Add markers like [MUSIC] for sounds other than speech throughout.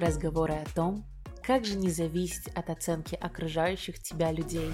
Разговоры о том, как же не зависеть от оценки окружающих тебя людей.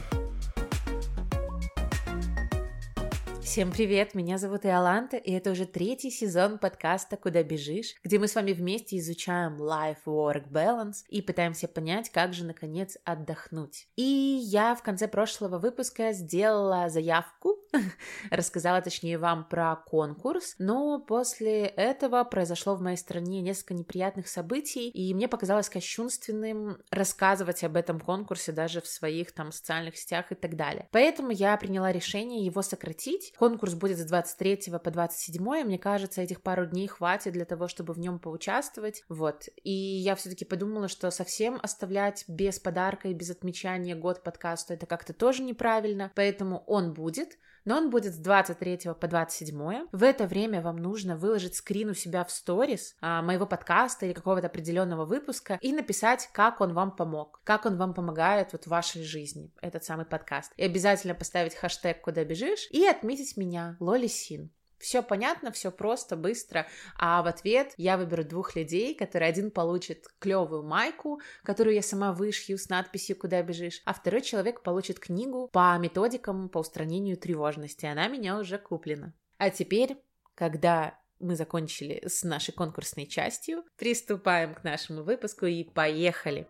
Всем привет, меня зовут Иоланта, и это уже третий сезон подкаста «Куда бежишь», где мы с вами вместе изучаем life-work balance и пытаемся понять, как же, наконец, отдохнуть. И я в конце прошлого выпуска сделала заявку, [LAUGHS] рассказала, точнее, вам про конкурс, но после этого произошло в моей стране несколько неприятных событий, и мне показалось кощунственным рассказывать об этом конкурсе даже в своих там социальных сетях и так далее. Поэтому я приняла решение его сократить, Конкурс будет с 23 по 27, мне кажется, этих пару дней хватит для того, чтобы в нем поучаствовать, вот. И я все-таки подумала, что совсем оставлять без подарка и без отмечания год подкасту это как-то тоже неправильно, поэтому он будет, но он будет с 23 по 27. В это время вам нужно выложить скрин у себя в сторис а, моего подкаста или какого-то определенного выпуска и написать, как он вам помог, как он вам помогает вот в вашей жизни, этот самый подкаст. И обязательно поставить хэштег «Куда бежишь» и отметить меня, Лоли Син. Все понятно, все просто, быстро. А в ответ я выберу двух людей, которые один получит клевую майку, которую я сама вышью с надписью «Куда бежишь», а второй человек получит книгу по методикам по устранению тревожности. Она меня уже куплена. А теперь, когда мы закончили с нашей конкурсной частью, приступаем к нашему выпуску и поехали!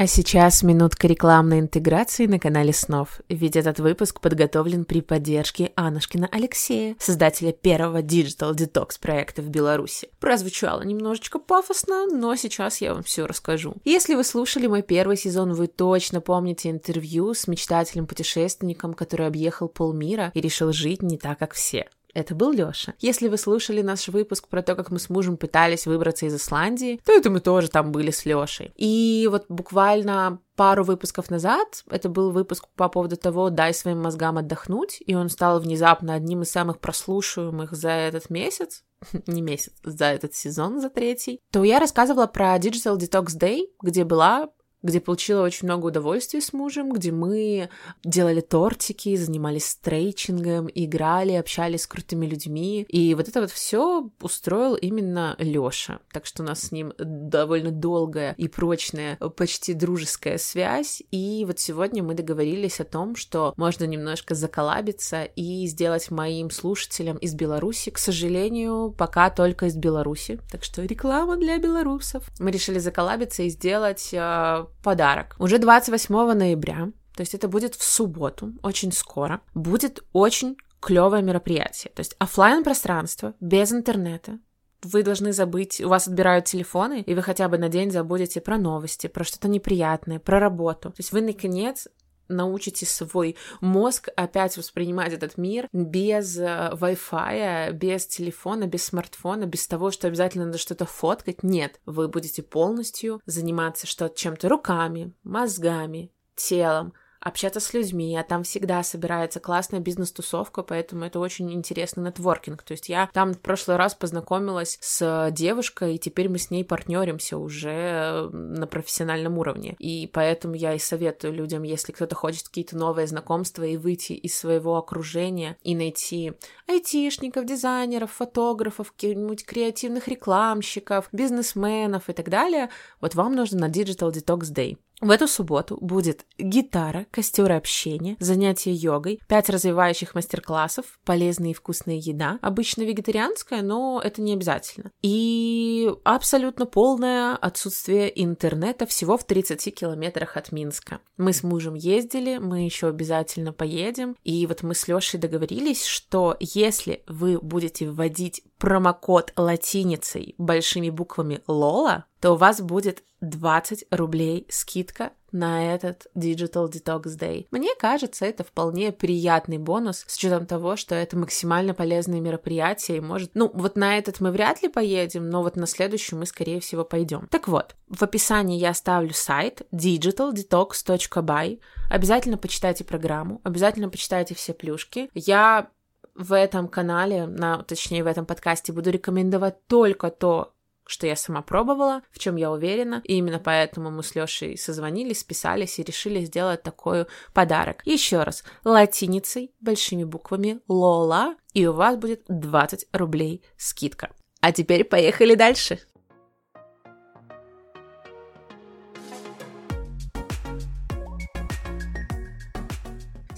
А сейчас минутка рекламной интеграции на канале Снов, ведь этот выпуск подготовлен при поддержке Анушкина Алексея, создателя первого Digital Detox проекта в Беларуси. Прозвучало немножечко пафосно, но сейчас я вам все расскажу. Если вы слушали мой первый сезон, вы точно помните интервью с мечтателем-путешественником, который объехал полмира и решил жить не так, как все. Это был Лёша. Если вы слушали наш выпуск про то, как мы с мужем пытались выбраться из Исландии, то это мы тоже там были с Лёшей. И вот буквально пару выпусков назад, это был выпуск по поводу того, дай своим мозгам отдохнуть, и он стал внезапно одним из самых прослушиваемых за этот месяц, [LAUGHS] не месяц, за этот сезон, за третий, то я рассказывала про Digital Detox Day, где была где получила очень много удовольствия с мужем, где мы делали тортики, занимались стрейчингом, играли, общались с крутыми людьми. И вот это вот все устроил именно Лёша. Так что у нас с ним довольно долгая и прочная, почти дружеская связь. И вот сегодня мы договорились о том, что можно немножко заколабиться и сделать моим слушателям из Беларуси, к сожалению, пока только из Беларуси. Так что реклама для белорусов. Мы решили заколабиться и сделать а, подарок. Уже 28 ноября, то есть это будет в субботу, очень скоро, будет очень клевое мероприятие. То есть офлайн пространство без интернета, вы должны забыть, у вас отбирают телефоны, и вы хотя бы на день забудете про новости, про что-то неприятное, про работу. То есть вы, наконец, научите свой мозг опять воспринимать этот мир без э, Wi-Fi, без телефона, без смартфона, без того, что обязательно надо что-то фоткать. Нет, вы будете полностью заниматься что чем-то руками, мозгами, телом, общаться с людьми, а там всегда собирается классная бизнес-тусовка, поэтому это очень интересный нетворкинг. То есть я там в прошлый раз познакомилась с девушкой, и теперь мы с ней партнеримся уже на профессиональном уровне. И поэтому я и советую людям, если кто-то хочет какие-то новые знакомства и выйти из своего окружения и найти айтишников, дизайнеров, фотографов, каких-нибудь креативных рекламщиков, бизнесменов и так далее, вот вам нужно на Digital Detox Day. В эту субботу будет гитара, костер общения, занятия йогой, пять развивающих мастер-классов, полезная и вкусная еда, обычно вегетарианская, но это не обязательно. И абсолютно полное отсутствие интернета всего в 30 километрах от Минска. Мы с мужем ездили, мы еще обязательно поедем, и вот мы с Лешей договорились, что если вы будете вводить промокод латиницей большими буквами Лола, то у вас будет 20 рублей скидка на этот Digital Detox Day. Мне кажется, это вполне приятный бонус, с учетом того, что это максимально полезное мероприятие, и может... Ну, вот на этот мы вряд ли поедем, но вот на следующий мы, скорее всего, пойдем. Так вот, в описании я оставлю сайт digitaldetox.by. Обязательно почитайте программу, обязательно почитайте все плюшки. Я в этом канале, на, точнее в этом подкасте буду рекомендовать только то, что я сама пробовала, в чем я уверена, и именно поэтому мы с Лешей созвонились, списались и решили сделать такой подарок. Еще раз, латиницей, большими буквами Лола, и у вас будет 20 рублей скидка. А теперь поехали дальше.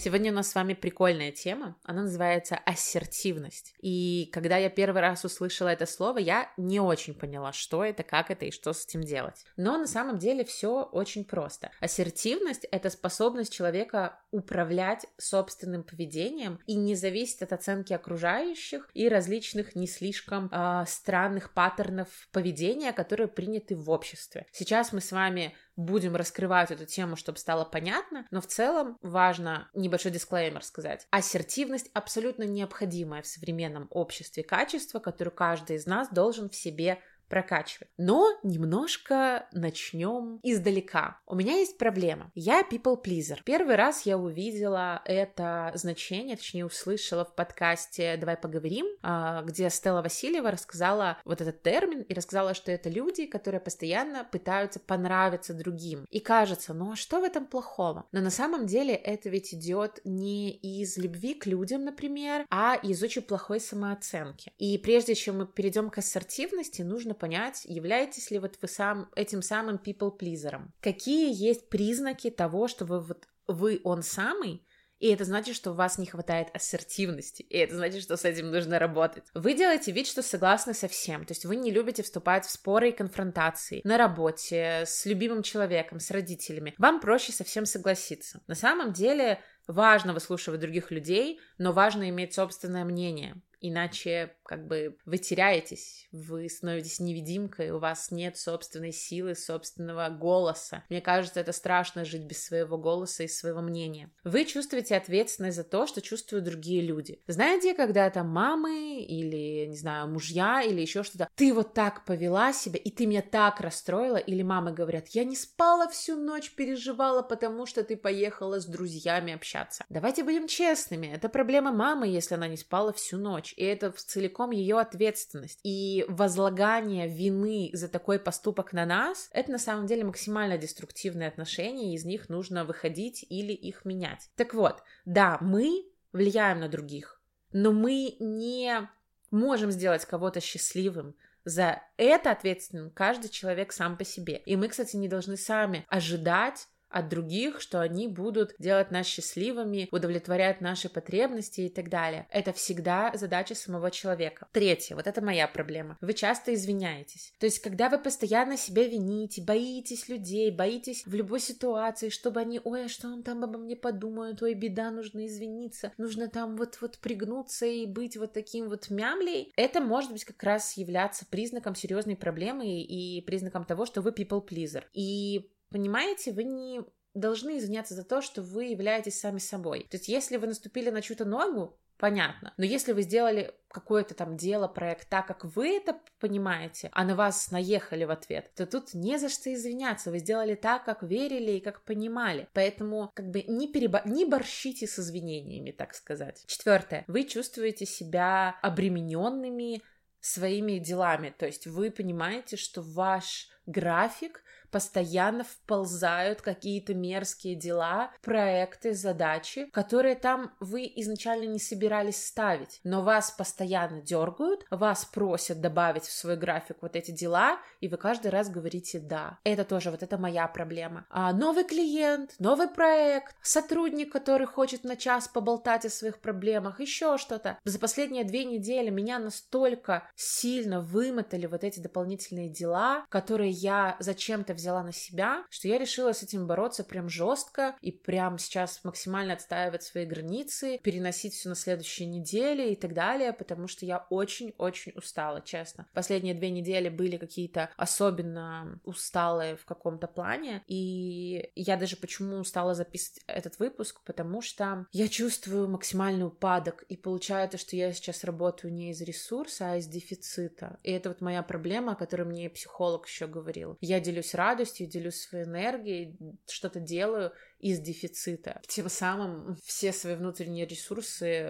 Сегодня у нас с вами прикольная тема. Она называется ассертивность. И когда я первый раз услышала это слово, я не очень поняла, что это, как это и что с этим делать. Но на самом деле все очень просто. Ассертивность — это способность человека управлять собственным поведением и не зависеть от оценки окружающих и различных не слишком э, странных паттернов поведения, которые приняты в обществе. Сейчас мы с вами будем раскрывать эту тему, чтобы стало понятно, но в целом важно небольшой дисклеймер сказать. Ассертивность абсолютно необходимое в современном обществе качество, которое каждый из нас должен в себе прокачивать. Но немножко начнем издалека. У меня есть проблема. Я people pleaser. Первый раз я увидела это значение, точнее услышала в подкасте «Давай поговорим», а, где Стелла Васильева рассказала вот этот термин и рассказала, что это люди, которые постоянно пытаются понравиться другим. И кажется, ну а что в этом плохого? Но на самом деле это ведь идет не из любви к людям, например, а из очень плохой самооценки. И прежде чем мы перейдем к ассертивности, нужно понять, являетесь ли вот вы сам этим самым people-плизером. Какие есть признаки того, что вы вот вы он самый, и это значит, что у вас не хватает ассертивности, и это значит, что с этим нужно работать. Вы делаете вид, что согласны со всем, то есть вы не любите вступать в споры и конфронтации на работе, с любимым человеком, с родителями. Вам проще совсем согласиться. На самом деле важно выслушивать других людей, но важно иметь собственное мнение иначе как бы вы теряетесь, вы становитесь невидимкой, у вас нет собственной силы, собственного голоса. Мне кажется, это страшно жить без своего голоса и своего мнения. Вы чувствуете ответственность за то, что чувствуют другие люди. Знаете, когда там мамы или, не знаю, мужья или еще что-то, ты вот так повела себя, и ты меня так расстроила, или мамы говорят, я не спала всю ночь, переживала, потому что ты поехала с друзьями общаться. Давайте будем честными, это проблема мамы, если она не спала всю ночь, и это целиком ее ответственность. И возлагание вины за такой поступок на нас, это на самом деле максимально деструктивные отношения, и из них нужно выходить или их менять. Так вот, да, мы влияем на других, но мы не можем сделать кого-то счастливым, за это ответственен каждый человек сам по себе. И мы, кстати, не должны сами ожидать от других, что они будут делать нас счастливыми, удовлетворять наши потребности и так далее. Это всегда задача самого человека. Третье, вот это моя проблема. Вы часто извиняетесь. То есть, когда вы постоянно себя вините, боитесь людей, боитесь в любой ситуации, чтобы они, ой, а что он там обо мне подумают, ой, беда, нужно извиниться, нужно там вот-вот пригнуться и быть вот таким вот мямлей, это может быть как раз являться признаком серьезной проблемы и признаком того, что вы people pleaser. И Понимаете, вы не должны извиняться за то, что вы являетесь сами собой. То есть, если вы наступили на чью-то ногу, понятно. Но если вы сделали какое-то там дело, проект так, как вы это понимаете, а на вас наехали в ответ, то тут не за что извиняться. Вы сделали так, как верили и как понимали. Поэтому как бы не, перебо... не борщите с извинениями, так сказать. Четвертое. Вы чувствуете себя обремененными своими делами. То есть вы понимаете, что ваш график постоянно вползают какие-то мерзкие дела, проекты, задачи, которые там вы изначально не собирались ставить, но вас постоянно дергают, вас просят добавить в свой график вот эти дела, и вы каждый раз говорите «да». Это тоже вот это моя проблема. А новый клиент, новый проект, сотрудник, который хочет на час поболтать о своих проблемах, еще что-то. За последние две недели меня настолько сильно вымотали вот эти дополнительные дела, которые я зачем-то взяла на себя, что я решила с этим бороться прям жестко и прям сейчас максимально отстаивать свои границы, переносить все на следующие недели и так далее, потому что я очень-очень устала, честно. Последние две недели были какие-то особенно усталые в каком-то плане, и я даже почему стала записывать этот выпуск, потому что я чувствую максимальный упадок, и получается, что я сейчас работаю не из ресурса, а из дефицита. И это вот моя проблема, о которой мне психолог еще говорил. Я делюсь радостью, делюсь своей энергией, что-то делаю, из дефицита. Тем самым все свои внутренние ресурсы,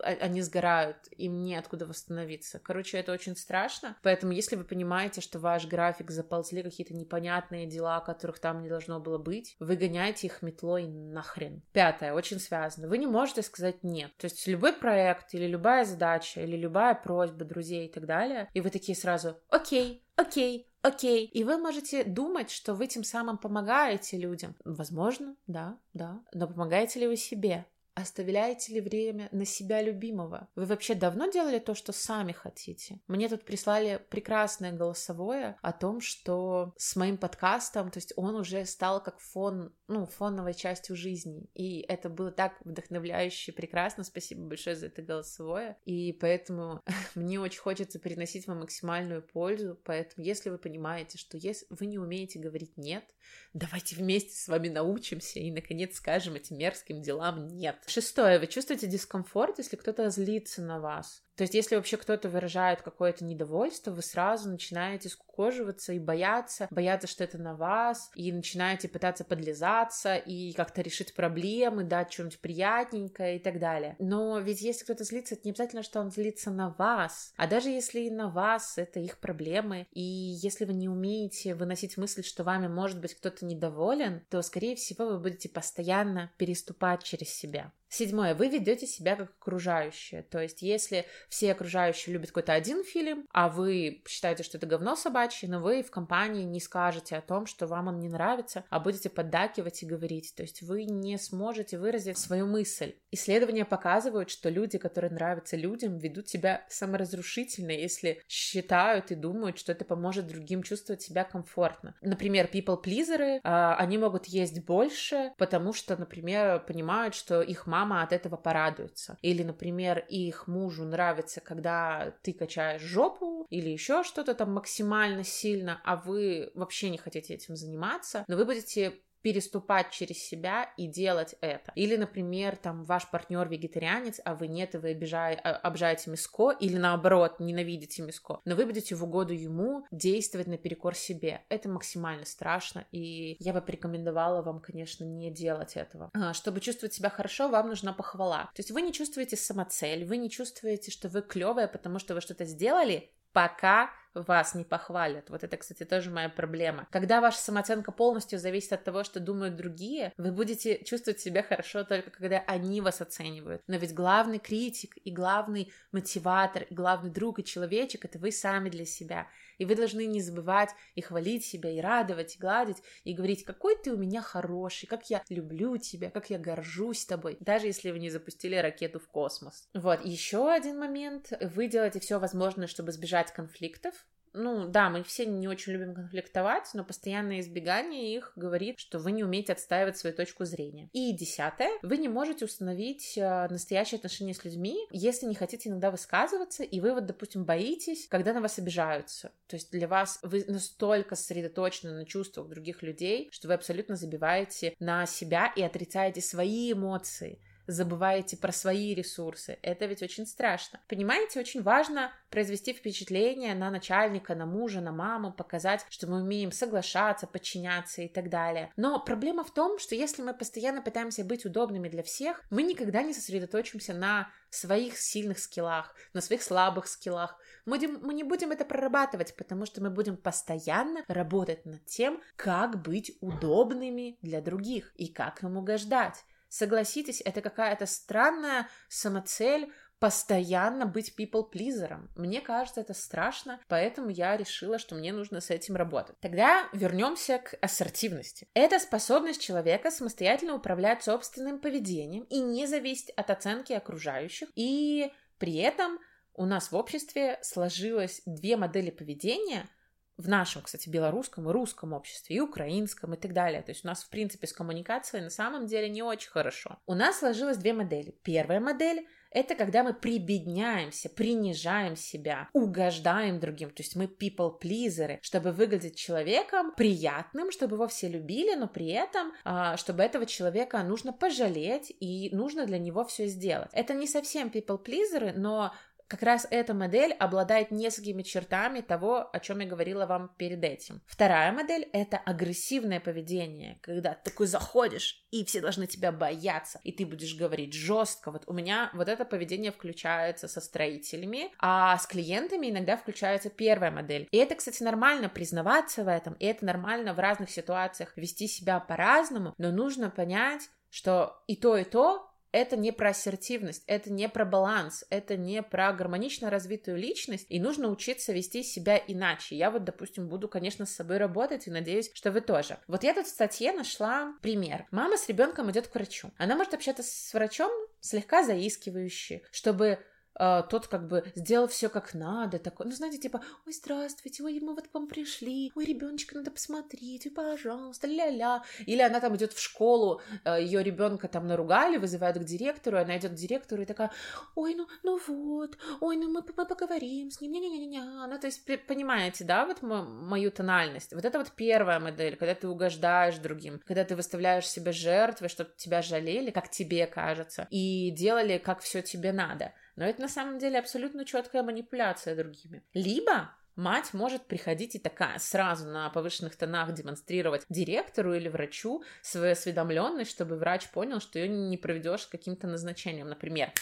а, они сгорают, им неоткуда восстановиться. Короче, это очень страшно, поэтому если вы понимаете, что ваш график заползли какие-то непонятные дела, которых там не должно было быть, вы гоняете их метлой нахрен. Пятое, очень связано. Вы не можете сказать нет. То есть любой проект или любая задача или любая просьба друзей и так далее, и вы такие сразу «Окей, окей, окей. И вы можете думать, что вы тем самым помогаете людям. Возможно, да, да. Но помогаете ли вы себе? Оставляете ли время на себя любимого? Вы вообще давно делали то, что сами хотите? Мне тут прислали прекрасное голосовое о том, что с моим подкастом, то есть он уже стал как фон, ну, фоновой частью жизни. И это было так вдохновляюще, прекрасно. Спасибо большое за это голосовое. И поэтому [LAUGHS] мне очень хочется приносить вам максимальную пользу. Поэтому, если вы понимаете, что если вы не умеете говорить «нет», давайте вместе с вами научимся и, наконец, скажем этим мерзким делам «нет». Шестое. Вы чувствуете дискомфорт, если кто-то злится на вас. То есть, если вообще кто-то выражает какое-то недовольство, вы сразу начинаете скукоживаться и бояться, бояться, что это на вас, и начинаете пытаться подлизаться и как-то решить проблемы, дать что-нибудь приятненькое и так далее. Но ведь если кто-то злится, это не обязательно, что он злится на вас, а даже если и на вас, это их проблемы, и если вы не умеете выносить мысль, что вами может быть кто-то недоволен, то, скорее всего, вы будете постоянно переступать через себя. Седьмое. Вы ведете себя как окружающие. То есть, если все окружающие любят какой-то один фильм, а вы считаете, что это говно собачье, но вы в компании не скажете о том, что вам он не нравится, а будете поддакивать и говорить. То есть, вы не сможете выразить свою мысль. Исследования показывают, что люди, которые нравятся людям, ведут себя саморазрушительно, если считают и думают, что это поможет другим чувствовать себя комфортно. Например, people-плизеры, а, они могут есть больше, потому что, например, понимают, что их мама мама от этого порадуется. Или, например, их мужу нравится, когда ты качаешь жопу или еще что-то там максимально сильно, а вы вообще не хотите этим заниматься, но вы будете переступать через себя и делать это. Или, например, там ваш партнер вегетарианец, а вы нет, и вы обижай, а, обжаете миско, или наоборот, ненавидите миско, но вы будете в угоду ему действовать наперекор себе. Это максимально страшно, и я бы порекомендовала вам, конечно, не делать этого. А, чтобы чувствовать себя хорошо, вам нужна похвала. То есть вы не чувствуете самоцель, вы не чувствуете, что вы клевая, потому что вы что-то сделали, пока вас не похвалят. Вот это, кстати, тоже моя проблема. Когда ваша самооценка полностью зависит от того, что думают другие, вы будете чувствовать себя хорошо только когда они вас оценивают. Но ведь главный критик и главный мотиватор, и главный друг и человечек — это вы сами для себя. И вы должны не забывать и хвалить себя, и радовать, и гладить, и говорить, какой ты у меня хороший, как я люблю тебя, как я горжусь тобой, даже если вы не запустили ракету в космос. Вот, еще один момент. Вы делаете все возможное, чтобы избежать конфликтов, ну да, мы все не очень любим конфликтовать, но постоянное избегание их говорит, что вы не умеете отстаивать свою точку зрения. И десятое, вы не можете установить э, настоящие отношения с людьми, если не хотите иногда высказываться, и вы вот, допустим, боитесь, когда на вас обижаются. То есть для вас вы настолько сосредоточены на чувствах других людей, что вы абсолютно забиваете на себя и отрицаете свои эмоции забываете про свои ресурсы. Это ведь очень страшно. Понимаете, очень важно произвести впечатление на начальника, на мужа, на маму, показать, что мы умеем соглашаться, подчиняться и так далее. Но проблема в том, что если мы постоянно пытаемся быть удобными для всех, мы никогда не сосредоточимся на своих сильных скиллах, на своих слабых скиллах. Мы, мы не будем это прорабатывать, потому что мы будем постоянно работать над тем, как быть удобными для других и как им угождать. Согласитесь, это какая-то странная самоцель постоянно быть people-плизером. Мне кажется, это страшно, поэтому я решила, что мне нужно с этим работать. Тогда вернемся к ассертивности. Это способность человека самостоятельно управлять собственным поведением и не зависеть от оценки окружающих. И при этом у нас в обществе сложилось две модели поведения – в нашем, кстати, белорусском и русском обществе, и украинском, и так далее. То есть у нас, в принципе, с коммуникацией на самом деле не очень хорошо. У нас сложилось две модели. Первая модель это когда мы прибедняемся, принижаем себя, угождаем другим. То есть мы people-плизеры, чтобы выглядеть человеком приятным, чтобы его все любили, но при этом, а, чтобы этого человека нужно пожалеть и нужно для него все сделать. Это не совсем people-плизеры, но как раз эта модель обладает несколькими чертами того, о чем я говорила вам перед этим. Вторая модель — это агрессивное поведение, когда ты такой заходишь, и все должны тебя бояться, и ты будешь говорить жестко. Вот у меня вот это поведение включается со строителями, а с клиентами иногда включается первая модель. И это, кстати, нормально признаваться в этом, и это нормально в разных ситуациях вести себя по-разному, но нужно понять, что и то, и то это не про ассертивность, это не про баланс, это не про гармонично развитую личность, и нужно учиться вести себя иначе. Я вот, допустим, буду, конечно, с собой работать, и надеюсь, что вы тоже. Вот я тут в статье нашла пример. Мама с ребенком идет к врачу. Она может общаться с врачом слегка заискивающе, чтобы а, тот как бы сделал все как надо, такой, ну, знаете, типа, ой, здравствуйте, ой, мы вот к вам пришли, ой, ребеночка, надо посмотреть, ой, пожалуйста, ля-ля. Или она там идет в школу, а, ее ребенка там наругали, вызывают к директору, она идет к директору и такая, ой, ну, ну вот, ой, ну мы, мы поговорим с ним, не-не-не-не, ну, то есть, понимаете, да, вот мою тональность. Вот это вот первая модель, когда ты угождаешь другим, когда ты выставляешь себя жертвой, чтобы тебя жалели, как тебе кажется, и делали, как все тебе надо. Но это на самом деле абсолютно четкая манипуляция другими. Либо Мать может приходить и такая сразу на повышенных тонах демонстрировать директору или врачу свою осведомленность, чтобы врач понял, что ее не проведешь каким-то назначением. Например,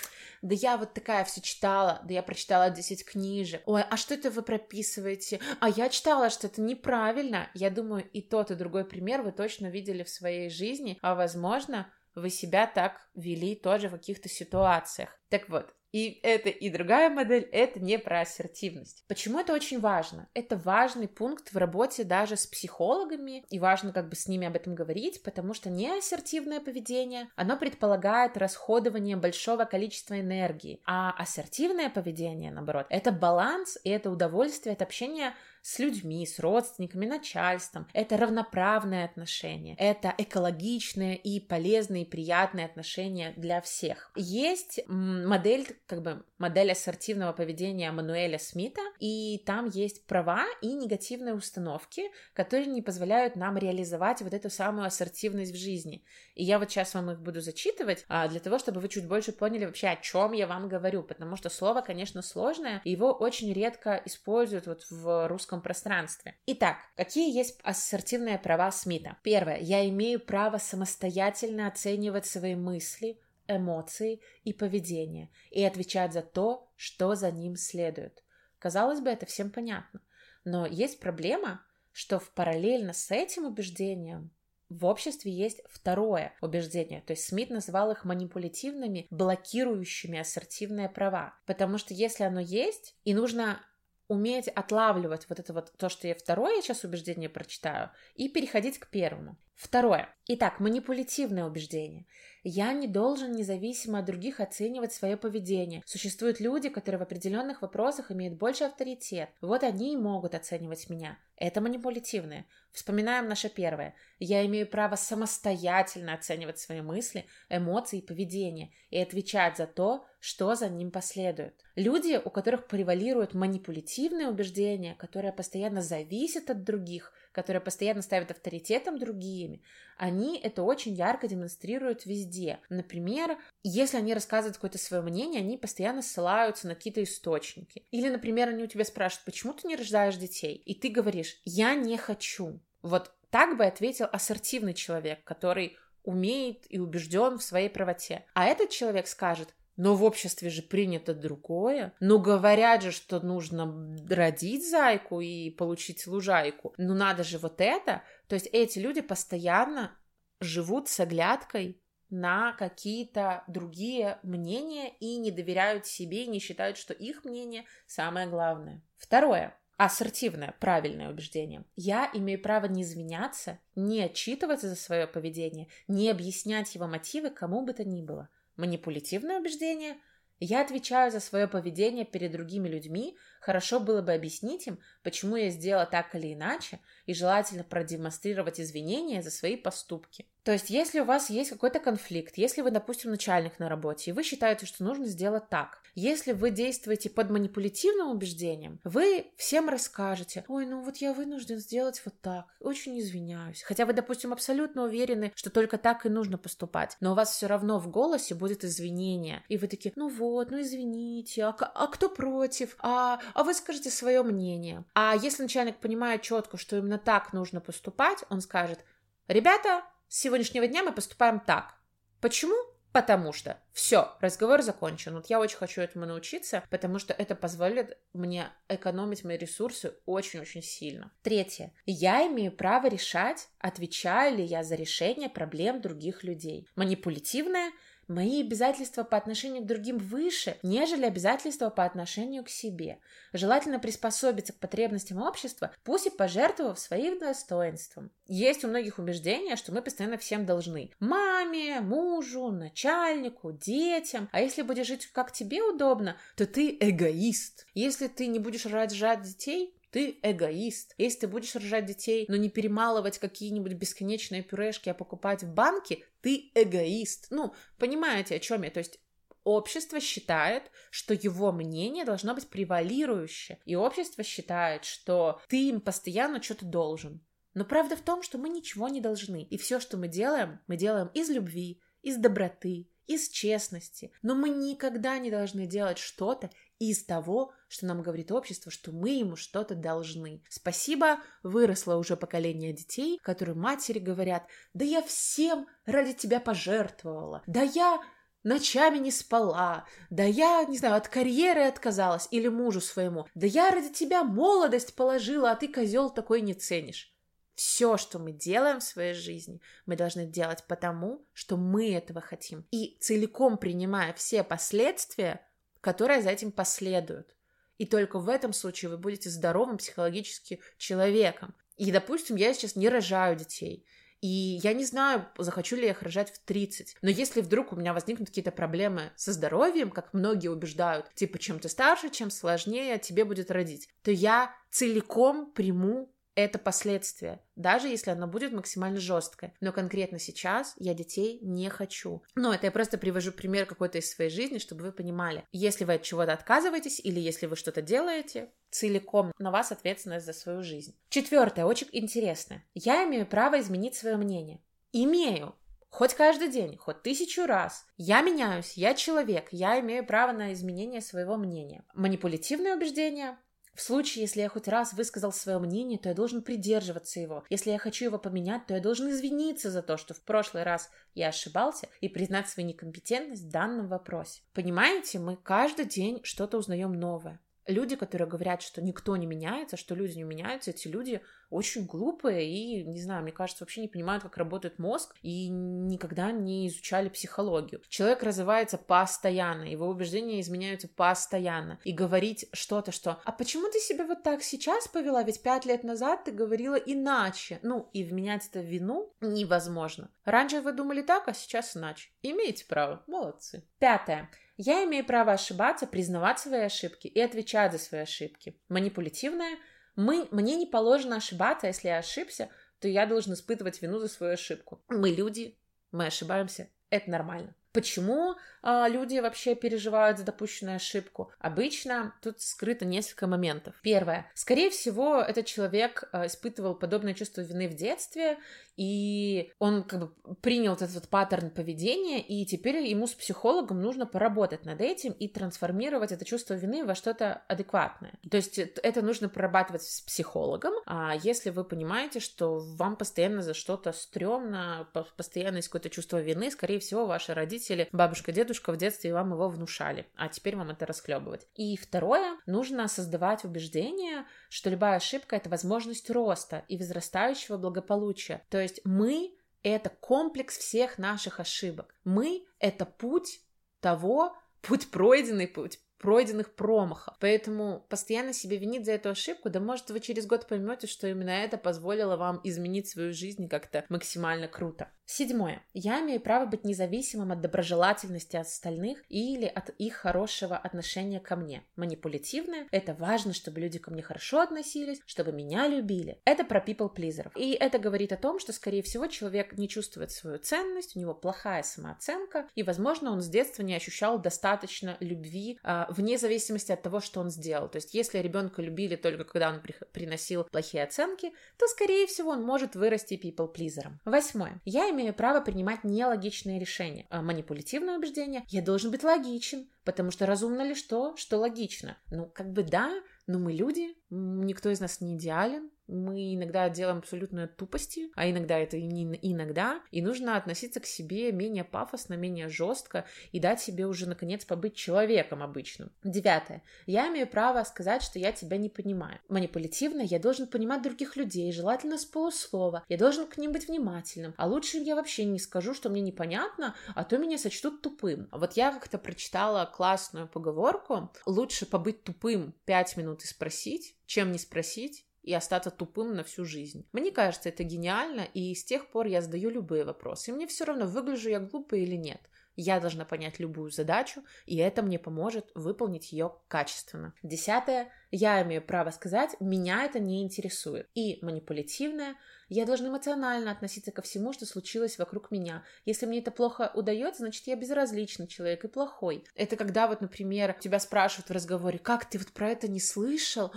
да я вот такая все читала, да я прочитала 10 книжек. Ой, а что это вы прописываете? А я читала, что это неправильно. Я думаю, и тот, и другой пример вы точно видели в своей жизни, а возможно, вы себя так вели тоже в каких-то ситуациях. Так вот, и это и другая модель, это не про ассертивность. Почему это очень важно? Это важный пункт в работе даже с психологами, и важно как бы с ними об этом говорить, потому что неассертивное поведение, оно предполагает расходование большого количества энергии, а ассертивное поведение, наоборот, это баланс и это удовольствие от общения с людьми, с родственниками, начальством. Это равноправные отношения, это экологичные и полезные и приятные отношения для всех. Есть модель, как бы модель ассертивного поведения Мануэля Смита, и там есть права и негативные установки, которые не позволяют нам реализовать вот эту самую ассертивность в жизни. И я вот сейчас вам их буду зачитывать а, для того, чтобы вы чуть больше поняли вообще, о чем я вам говорю, потому что слово, конечно, сложное, и его очень редко используют вот в русском пространстве. Итак, какие есть ассертивные права Смита? Первое. Я имею право самостоятельно оценивать свои мысли, эмоции и поведение и отвечать за то, что за ним следует. Казалось бы, это всем понятно. Но есть проблема, что в параллельно с этим убеждением в обществе есть второе убеждение, то есть Смит называл их манипулятивными, блокирующими ассертивные права. Потому что если оно есть, и нужно уметь отлавливать вот это вот то, что я второе сейчас убеждение прочитаю, и переходить к первому. Второе. Итак, манипулятивное убеждение. Я не должен независимо от других оценивать свое поведение. Существуют люди, которые в определенных вопросах имеют больше авторитет. Вот они и могут оценивать меня. Это манипулятивное. Вспоминаем наше первое. Я имею право самостоятельно оценивать свои мысли, эмоции и поведение и отвечать за то, что за ним последует. Люди, у которых превалируют манипулятивные убеждения, которые постоянно зависят от других, которые постоянно ставят авторитетом другими, они это очень ярко демонстрируют везде. Например, если они рассказывают какое-то свое мнение, они постоянно ссылаются на какие-то источники. Или, например, они у тебя спрашивают, почему ты не рождаешь детей? И ты говоришь, я не хочу. Вот так бы ответил ассертивный человек, который умеет и убежден в своей правоте. А этот человек скажет, но в обществе же принято другое. Ну, говорят же, что нужно родить зайку и получить лужайку. Ну, надо же вот это. То есть эти люди постоянно живут с оглядкой на какие-то другие мнения и не доверяют себе, и не считают, что их мнение самое главное. Второе. Ассертивное, правильное убеждение. Я имею право не извиняться, не отчитываться за свое поведение, не объяснять его мотивы кому бы то ни было манипулятивное убеждение. Я отвечаю за свое поведение перед другими людьми, хорошо было бы объяснить им, почему я сделала так или иначе, и желательно продемонстрировать извинения за свои поступки. То есть, если у вас есть какой-то конфликт, если вы, допустим, начальник на работе, и вы считаете, что нужно сделать так, если вы действуете под манипулятивным убеждением, вы всем расскажете, ой, ну вот я вынужден сделать вот так, очень извиняюсь. Хотя вы, допустим, абсолютно уверены, что только так и нужно поступать, но у вас все равно в голосе будет извинение, и вы такие, ну вот, ну извините, а, а кто против, а, а вы скажете свое мнение. А если начальник понимает четко, что именно так нужно поступать, он скажет, ребята, с сегодняшнего дня мы поступаем так. Почему? Потому что все, разговор закончен. Вот я очень хочу этому научиться, потому что это позволит мне экономить мои ресурсы очень-очень сильно. Третье. Я имею право решать, отвечаю ли я за решение проблем других людей. Манипулятивное Мои обязательства по отношению к другим выше, нежели обязательства по отношению к себе. Желательно приспособиться к потребностям общества, пусть и пожертвовав своим достоинством. Есть у многих убеждения, что мы постоянно всем должны. Маме, мужу, начальнику, детям. А если будешь жить как тебе удобно, то ты эгоист. Если ты не будешь рожать детей, ты эгоист. Если ты будешь рожать детей, но не перемалывать какие-нибудь бесконечные пюрешки, а покупать в банке, ты эгоист. Ну, понимаете, о чем я? То есть общество считает, что его мнение должно быть превалирующее. И общество считает, что ты им постоянно что-то должен. Но правда в том, что мы ничего не должны. И все, что мы делаем, мы делаем из любви, из доброты, из честности. Но мы никогда не должны делать что-то из того, что нам говорит общество, что мы ему что-то должны. Спасибо, выросло уже поколение детей, которые матери говорят, да я всем ради тебя пожертвовала, да я ночами не спала, да я, не знаю, от карьеры отказалась или мужу своему, да я ради тебя молодость положила, а ты, козел, такой не ценишь. Все, что мы делаем в своей жизни, мы должны делать потому, что мы этого хотим. И целиком принимая все последствия, которые за этим последуют. И только в этом случае вы будете здоровым психологически человеком. И, допустим, я сейчас не рожаю детей. И я не знаю, захочу ли я их рожать в 30. Но если вдруг у меня возникнут какие-то проблемы со здоровьем, как многие убеждают, типа, чем ты старше, чем сложнее тебе будет родить, то я целиком приму это последствие, даже если оно будет максимально жесткое. Но конкретно сейчас я детей не хочу. Но это я просто привожу пример какой-то из своей жизни, чтобы вы понимали. Если вы от чего-то отказываетесь или если вы что-то делаете, целиком на вас ответственность за свою жизнь. Четвертое, очень интересное. Я имею право изменить свое мнение. Имею. Хоть каждый день, хоть тысячу раз. Я меняюсь, я человек, я имею право на изменение своего мнения. Манипулятивные убеждения в случае, если я хоть раз высказал свое мнение, то я должен придерживаться его. Если я хочу его поменять, то я должен извиниться за то, что в прошлый раз я ошибался, и признать свою некомпетентность в данном вопросе. Понимаете, мы каждый день что-то узнаем новое люди, которые говорят, что никто не меняется, что люди не меняются, эти люди очень глупые и, не знаю, мне кажется, вообще не понимают, как работает мозг и никогда не изучали психологию. Человек развивается постоянно, его убеждения изменяются постоянно. И говорить что-то, что «А почему ты себя вот так сейчас повела? Ведь пять лет назад ты говорила иначе». Ну, и вменять это в вину невозможно. Раньше вы думали так, а сейчас иначе. Имеете право. Молодцы. Пятое. Я имею право ошибаться, признавать свои ошибки и отвечать за свои ошибки. Манипулятивное мы, мне не положено ошибаться, если я ошибся, то я должен испытывать вину за свою ошибку. Мы люди, мы ошибаемся, это нормально. Почему э, люди вообще переживают за допущенную ошибку? Обычно тут скрыто несколько моментов. Первое. Скорее всего, этот человек э, испытывал подобное чувство вины в детстве, и он как бы принял этот вот паттерн поведения, и теперь ему с психологом нужно поработать над этим и трансформировать это чувство вины во что-то адекватное. То есть это нужно прорабатывать с психологом, а если вы понимаете, что вам постоянно за что-то стрёмно, постоянно есть какое-то чувство вины, скорее всего, ваши родители родители, бабушка, дедушка в детстве вам его внушали, а теперь вам это расхлебывать. И второе, нужно создавать убеждение, что любая ошибка — это возможность роста и возрастающего благополучия. То есть мы — это комплекс всех наших ошибок. Мы — это путь того, путь пройденный, путь пройденных промахов. Поэтому постоянно себе винить за эту ошибку, да может вы через год поймете, что именно это позволило вам изменить свою жизнь как-то максимально круто. Седьмое. Я имею право быть независимым от доброжелательности остальных или от их хорошего отношения ко мне. Манипулятивное — это важно, чтобы люди ко мне хорошо относились, чтобы меня любили. Это про people pleaser. И это говорит о том, что, скорее всего, человек не чувствует свою ценность, у него плохая самооценка, и, возможно, он с детства не ощущал достаточно любви, э, вне зависимости от того, что он сделал. То есть, если ребенка любили только когда он при приносил плохие оценки, то, скорее всего, он может вырасти people pleaser. Восьмое. Я имею право принимать нелогичные решения. А манипулятивное убеждение «я должен быть логичен», потому что разумно ли что, что логично? Ну, как бы да, но мы люди, никто из нас не идеален, мы иногда делаем абсолютную тупости, а иногда это и не иногда, и нужно относиться к себе менее пафосно, менее жестко и дать себе уже, наконец, побыть человеком обычным. Девятое. Я имею право сказать, что я тебя не понимаю. Манипулятивно я должен понимать других людей, желательно с полуслова. Я должен к ним быть внимательным. А лучше я вообще не скажу, что мне непонятно, а то меня сочтут тупым. Вот я как-то прочитала классную поговорку. Лучше побыть тупым пять минут и спросить, чем не спросить и остаться тупым на всю жизнь. Мне кажется, это гениально, и с тех пор я задаю любые вопросы. Мне все равно, выгляжу я глупо или нет. Я должна понять любую задачу, и это мне поможет выполнить ее качественно. Десятое. Я имею право сказать, меня это не интересует. И манипулятивное. Я должна эмоционально относиться ко всему, что случилось вокруг меня. Если мне это плохо удается, значит, я безразличный человек и плохой. Это когда вот, например, тебя спрашивают в разговоре, как ты вот про это не слышал?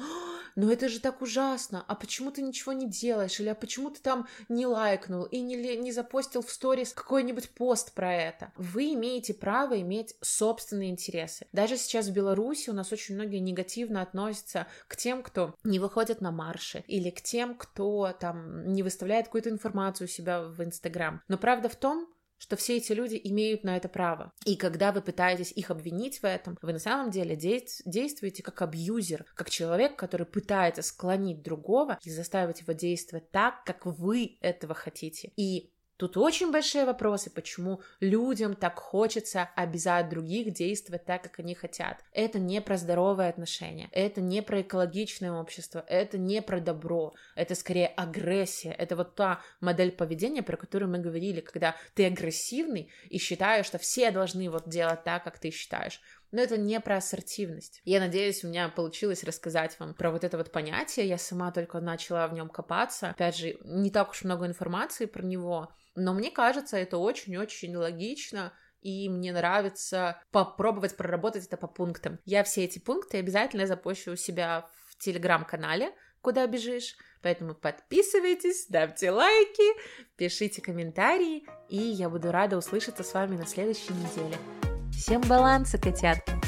Но это же так ужасно, а почему ты ничего не делаешь, или а почему ты там не лайкнул и не, не запостил в сторис какой-нибудь пост про это. Вы имеете право иметь собственные интересы. Даже сейчас в Беларуси у нас очень многие негативно относятся к тем, кто не выходит на марши, или к тем, кто там не выставляет какую-то информацию у себя в Инстаграм. Но правда в том, что все эти люди имеют на это право. И когда вы пытаетесь их обвинить в этом, вы на самом деле действуете как абьюзер, как человек, который пытается склонить другого и заставить его действовать так, как вы этого хотите. И Тут очень большие вопросы, почему людям так хочется обязать других действовать так, как они хотят. Это не про здоровые отношения, это не про экологичное общество, это не про добро, это скорее агрессия, это вот та модель поведения, про которую мы говорили, когда ты агрессивный и считаешь, что все должны вот делать так, как ты считаешь. Но это не про ассертивность. Я надеюсь, у меня получилось рассказать вам про вот это вот понятие. Я сама только начала в нем копаться. Опять же, не так уж много информации про него, но мне кажется, это очень-очень логично, и мне нравится попробовать проработать это по пунктам. Я все эти пункты обязательно запущу у себя в телеграм-канале, куда бежишь. Поэтому подписывайтесь, ставьте лайки, пишите комментарии, и я буду рада услышаться с вами на следующей неделе. Всем баланса, котят!